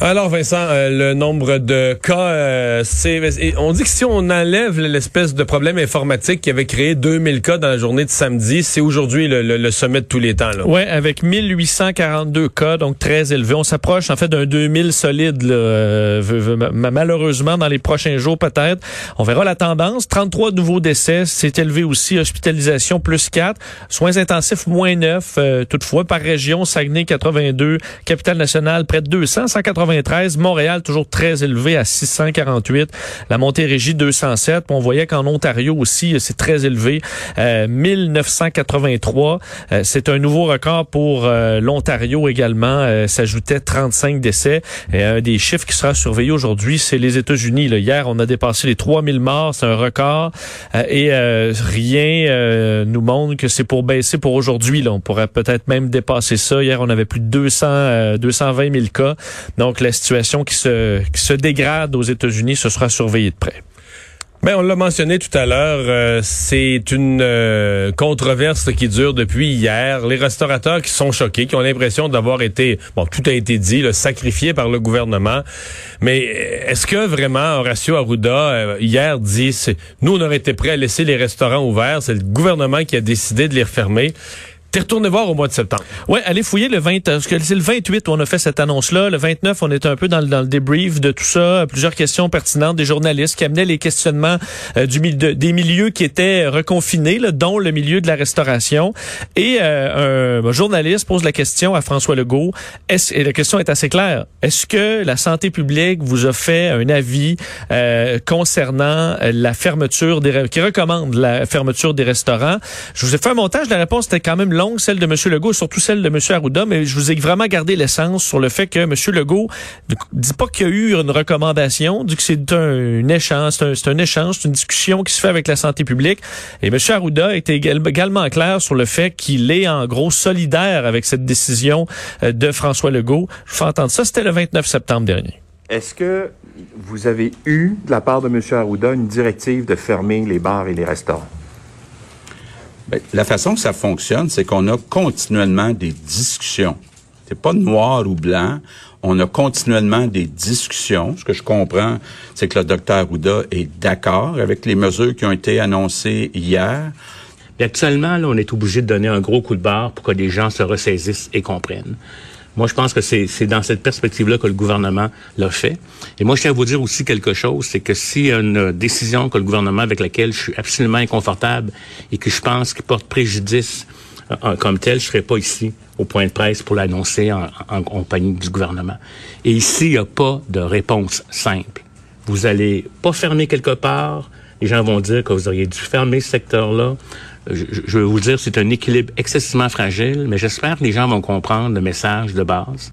Alors Vincent, euh, le nombre de cas, euh, c'est on dit que si on enlève l'espèce de problème informatique qui avait créé 2000 cas dans la journée de samedi, c'est aujourd'hui le, sommet de tous les temps. Oui, avec 1842 cas, donc très élevé. On s'approche en fait d'un 2000 solide, euh, malheureusement dans les prochains jours peut-être. On verra la tendance. 33 nouveaux décès, c'est élevé aussi. Hospitalisation plus 4, soins intensifs moins 9. toutefois, par région, Saguenay 82, Capitale nationale près de 200, 180 Montréal, toujours très élevé à 648. La Montérégie, 207. On voyait qu'en Ontario aussi, c'est très élevé. 1983. Euh, euh, c'est un nouveau record pour euh, l'Ontario également. S'ajoutait 35 décès. Et un des chiffres qui sera surveillé aujourd'hui, c'est les États-Unis. Hier, on a dépassé les 3000 morts. C'est un record. et rien nous montre que c'est pour baisser pour aujourd'hui. On pourrait peut-être même dépasser ça. Hier, on avait plus de 200, 220 000 cas. Donc, la situation qui se, dégrade aux États-Unis, ce sera surveillé de près. Ben, on l'a mentionné tout à l'heure, euh, c'est une euh, controverse qui dure depuis hier. Les restaurateurs qui sont choqués, qui ont l'impression d'avoir été, bon, tout a été dit, là, sacrifié par le gouvernement. Mais est-ce que vraiment Horacio Arruda euh, hier dit, nous on aurait été prêts à laisser les restaurants ouverts, c'est le gouvernement qui a décidé de les refermer. T'es retourné voir au mois de septembre. Ouais, allez fouiller le 20, parce que c'est le 28 où on a fait cette annonce-là. Le 29, on était un peu dans le, dans le débrief de tout ça. Plusieurs questions pertinentes des journalistes qui amenaient les questionnements euh, du, des milieux qui étaient reconfinés, là, dont le milieu de la restauration. Et euh, un, journaliste pose la question à François Legault. Est et la question est assez claire. Est-ce que la santé publique vous a fait un avis euh, concernant la fermeture des, qui recommande la fermeture des restaurants? Je vous ai fait un montage. La réponse était quand même longue, celle de M. Legault, surtout celle de M. Arruda, mais je vous ai vraiment gardé l'essence sur le fait que M. Legault ne dit pas qu'il y a eu une recommandation, dit que c'est un, échange, c'est un, échange, c'est une discussion qui se fait avec la santé publique. Et M. Arruda était également clair sur le fait qu'il est en gros solidaire avec cette décision euh, de François Legault. Je vous fais entendre ça, c'était le 29 septembre dernier. Est-ce que vous avez eu, de la part de M. Arruda, une directive de fermer les bars et les restaurants? Ben, la façon que ça fonctionne, c'est qu'on a continuellement des discussions. C'est pas noir ou blanc. On a continuellement des discussions. Ce que je comprends, c'est que le docteur Arruda est d'accord avec les mesures qui ont été annoncées hier. actuellement, là, on est obligé de donner un gros coup de barre pour que les gens se ressaisissent et comprennent. Moi, je pense que c'est dans cette perspective-là que le gouvernement l'a fait. Et moi, je tiens à vous dire aussi quelque chose, c'est que s'il y a une décision que le gouvernement avec laquelle je suis absolument inconfortable et que je pense qu'il porte préjudice euh, comme tel, je serai pas ici au point de presse pour l'annoncer en, en, compagnie du gouvernement. Et ici, il n'y a pas de réponse simple. Vous allez pas fermer quelque part. Les gens vont dire que vous auriez dû fermer ce secteur-là je, je veux vous dire, c'est un équilibre excessivement fragile, mais j'espère que les gens vont comprendre le message de base.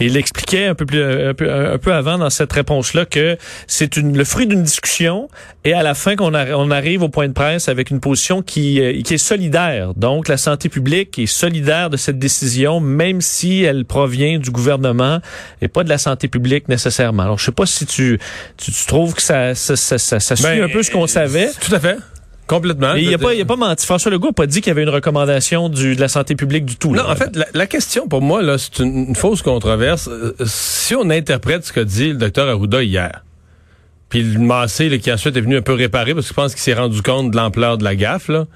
Il expliquait un peu plus un peu, un peu avant dans cette réponse-là que c'est le fruit d'une discussion et à la fin qu'on on arrive au point de presse avec une position qui, euh, qui est solidaire. Donc la santé publique est solidaire de cette décision, même si elle provient du gouvernement et pas de la santé publique nécessairement. Alors je sais pas si tu tu, trouves que ça ça, ça, ça, suit ben, un peu ce qu'on savait. Tout à fait. Complètement. Mais il a pas, il a pas menti. François Legault n'a pas dit qu'il y avait une recommandation du, de la santé publique du tout. Non, en fait, la, question pour moi, là, c'est une, fausse controverse. Euh, si on interprète ce qu'a dit le docteur Arruda hier, puis le Massé, qui ensuite est venu un peu réparer parce que je pense qu'il s'est rendu compte de l'ampleur de la gaffe, là,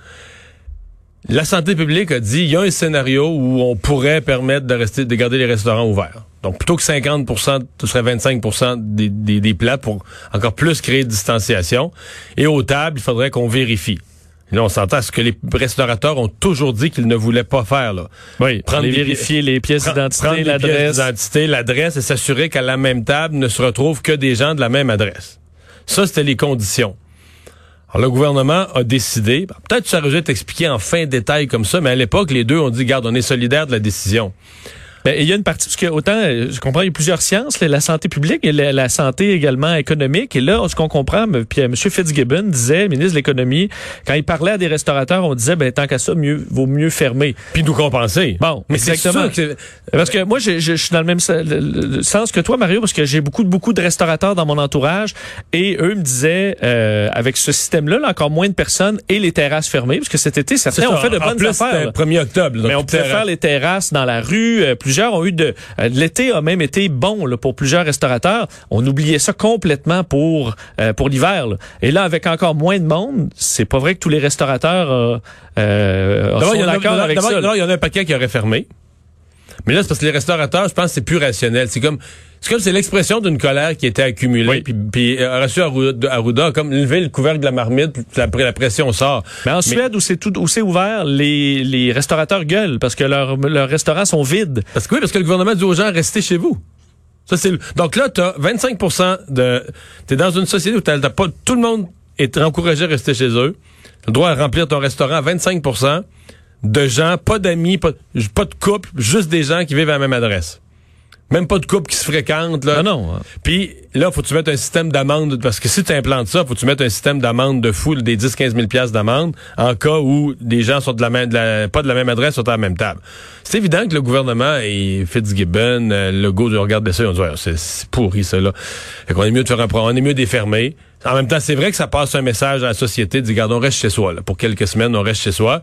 la santé publique a dit, il y a un scénario où on pourrait permettre de rester, de garder les restaurants ouverts. Donc, plutôt que 50% ce serait 25 des, des, des, plats pour encore plus créer de distanciation. Et aux tables, il faudrait qu'on vérifie. Et là, on s'entend ce que les restaurateurs ont toujours dit qu'ils ne voulaient pas faire. Là. Oui, prendre vérifier les pièces d'identité, l'adresse. d'identité, l'adresse et s'assurer qu'à la même table ne se retrouvent que des gens de la même adresse. Ça, c'était les conditions. Alors, le gouvernement a décidé, peut-être que ça aurait dû expliqué en fin détail comme ça, mais à l'époque, les deux ont dit, garde, on est solidaires de la décision. Ben, il y a une partie, parce que autant, euh, je comprends, il y a plusieurs sciences, la santé publique et la, la santé également économique. Et là, ce qu'on comprend, puis euh, M. Fitzgibbon disait, ministre de l'économie, quand il parlait à des restaurateurs, on disait, ben, tant qu'à ça, mieux, vaut mieux fermer. Puis nous compenser. Bon, mais c'est exactement. que c'est- Parce que moi, je, je- je suis dans le même sens que toi, Mario, parce que j'ai beaucoup, beaucoup de restaurateurs dans mon entourage et eux me disaient, euh, avec ce système-là, là, encore moins de personnes et les terrasses fermées, parce que cet été, certains ça. ont fait de bonnes plus, affaires. c'était là. 1er octobre. donc Mais on pouvait terrasse. faire les terrasses dans la rue. Euh, plusieurs ont eu de... euh, L'été a même été bon là, pour plusieurs restaurateurs. On oubliait ça complètement pour euh, pour l'hiver. là. Et là, avec encore moins de monde, c'est pas vrai que tous les restaurateurs euh, euh, sont il y en a- d'accord avec ça. d'abord, il y en a un paquet qui aurait fermé. Mais là, c'est parce que les restaurateurs, je pense, que c'est plus rationnel. C'est comme, c'est comme c'est l'expression d'une colère qui était accumulée. Oui. Puis, puis euh, Horacio Arruda, comme levé le couvercle de la marmite, puis la, la pression sort. Mais en Suède, où c'est tout, où c'est ouvert, les, les restaurateurs gueulent parce que leurs leurs restaurants sont vides. Parce que oui, parce que le gouvernement dit aux gens restez chez vous. Ça c'est le- donc là tu as 25% de tu es dans une société où t'as, t'as pas tout le monde est encouragé à rester chez eux. Tu as le droit à remplir ton restaurant à 25% de gens, pas d'amis, pas, pas de couple, juste des gens qui vivent à la même adresse. Même pas de couple qui se fréquentent là. Ah non. Puis là, faut que tu mettes un système d'amende parce que si tu implantes ça, faut que tu mettes un système d'amende de fou, des 10 15 000 pièces d'amende en cas où des gens sont de la même de la- pas de la même adresse sont à la même table. C'est évident que le gouvernement et Fitzgibbon, euh, le go de regarder ça, ils ont dit c'est pourri ça là. Fait qu'on est mieux de faire un pro- on est mieux défermer. En même temps, c'est vrai que ça passe un message à la société de dire, regarde, on reste chez soi. Là. Pour quelques semaines, on reste chez soi.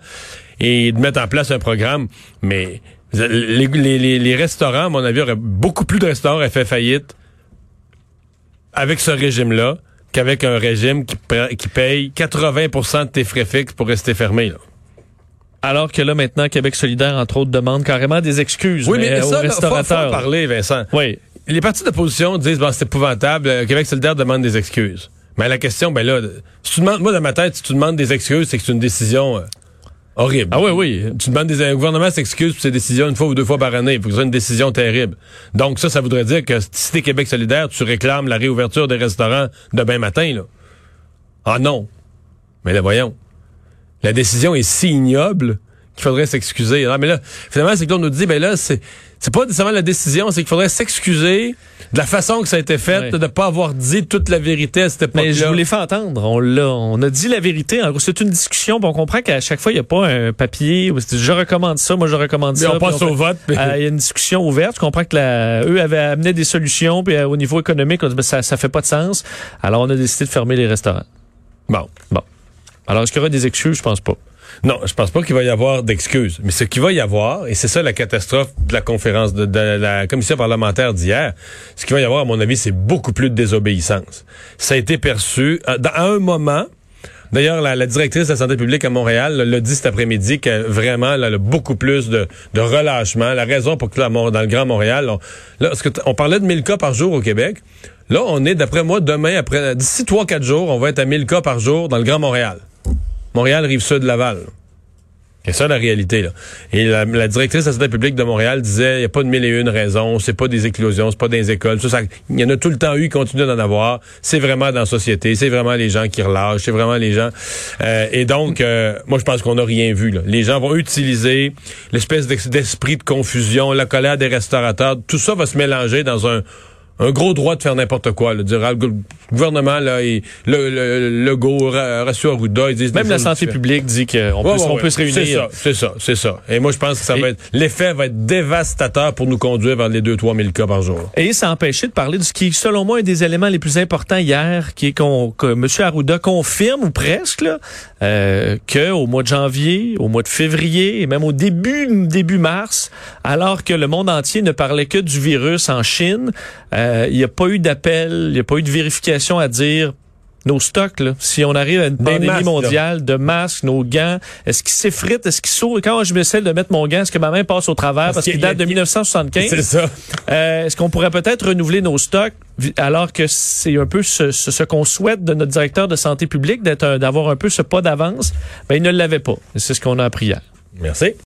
Et de mettre en place un programme. Mais les, les, les, les restaurants, à mon avis, auraient, beaucoup plus de restaurants auraient fait faillite avec ce régime-là qu'avec un régime qui, pa- qui paye 80% de tes frais fixes pour rester fermé. Là. Alors que là, maintenant, Québec solidaire, entre autres, demande carrément des excuses Oui, mais, mais, aux ça, là, faut, faut en restaurateurs. parler, Vincent. oui. Les partis d'opposition disent, bon, c'est épouvantable, euh, Québec solidaire demande des excuses. Mais la question, ben là, si tu demandes, moi, dans ma tête, si tu demandes des excuses, c'est que c'est une décision euh, horrible. Ah oui, oui. Tu demandes des, un gouvernement s'excuse pour ses décisions une fois ou deux fois par année. Il faut que ce soit une décision terrible. Donc ça, ça voudrait dire que si t'es Québec solidaire, tu réclames la réouverture des restaurants demain matin, là. Ah non. Mais là, voyons. La décision est si ignoble qu'il faudrait s'excuser. Ah, mais là, finalement, c'est que l'on nous dit, ben là, c'est, c'est pas nécessairement la décision, c'est qu'il faudrait s'excuser de la façon que ça a été fait, de ne pas avoir dit toute la vérité à cette époque-là. Mais je vous l'ai fait entendre. On l'a, on a dit la vérité. En gros, c'est une discussion. puis on comprend qu'à chaque fois, il n'y a pas un papier où c'est je recommande ça, moi je recommande Puis ça. on puis passe au vote. puis- Euh, Il y a une discussion ouverte. Je comprends que la, eux avaient amené des solutions, puis euh, au niveau économique, on dit ben, ça, ça fait pas de sens. Alors on a décidé de fermer les restaurants. Bon. Bon. Alors est-ce qu'il y aura des excuses? Je pense pas. Non, je pense pas qu'il va y avoir d'excuses. Mais ce qu'il va y avoir, et c'est ça la catastrophe de la conférence de, la commission parlementaire d'hier, ce qu'il va y avoir, à mon avis, c'est beaucoup plus de désobéissance. Ça a été perçu euh, à un moment. D'ailleurs, la, directrice de la santé publique à Montréal là, l'a dit cet après-midi que vraiment, là, a beaucoup plus de, relâchement. La raison pour que là, dans le Grand Montréal, là, on parlait de 1000 cas par jour au Québec. Là, on est, d'après moi, demain, après d'ici 3-4 jours, on va être à 1000 cas par jour dans le Grand Montréal. Montréal, rive sud, Laval. C'est ça la réalité. Là. Et la, directrice de la santé publique de Montréal disait il n'y a pas de mille et une raisons, c'est pas des éclosions, c'est pas des écoles. Ça, ça- il y en a tout le temps eu, il continue d'en avoir. C'est vraiment dans la société, c'est vraiment les gens qui relâchent, c'est vraiment les gens. Euh, et donc, euh, moi je pense qu'on n'a rien vu. Les gens vont utiliser l'espèce d'esprit de confusion, la colère des restaurateurs, tout ça va se mélanger dans un un gros droit de faire n'importe quoi. Là, dire, ah, le gou- gouvernement, là, il- le, le, le go, Ra- Horacio Arruda, ils disent Même la santé publique dit qu'on Ouais, peut, ouais, on ouais. peut se réunir. C'est ça, c'est ça, c'est ça. Et moi, je pense que ça Et- va être, l'effet va être dévastateur pour nous conduire vers les 2-3 000 cas par jour. Et ça a empêché de parler de ce qui selon moi, un des éléments les plus importants hier, qui est qu'on, que M. Arruda confirme, ou presque, là, euh, que au mois de janvier, au mois de février, et même au début, début mars, alors que le monde entier ne parlait que du virus en Chine, euh, il n'y a pas eu d'appel, il n'y a pas eu de vérification à dire nos stocks, là, si on arrive à une pandémie masques, là. mondiale, de masques, nos gants, est-ce qu'ils s'effritent, est-ce qu'ils sautent? Quand je m'essaie de mettre mon gant, est-ce que ma main passe au travers? Parce, qu'il date de 1975? C'est ça. Euh, Est-ce qu'on pourrait peut-être renouveler nos stocks alors que c'est un peu ce, ce- ce qu'on souhaite de notre directeur de santé publique, d'être d'avoir un peu ce pas d'avance? Ben, il ne l'avait pas. C'est ce qu'on a appris hier. Merci.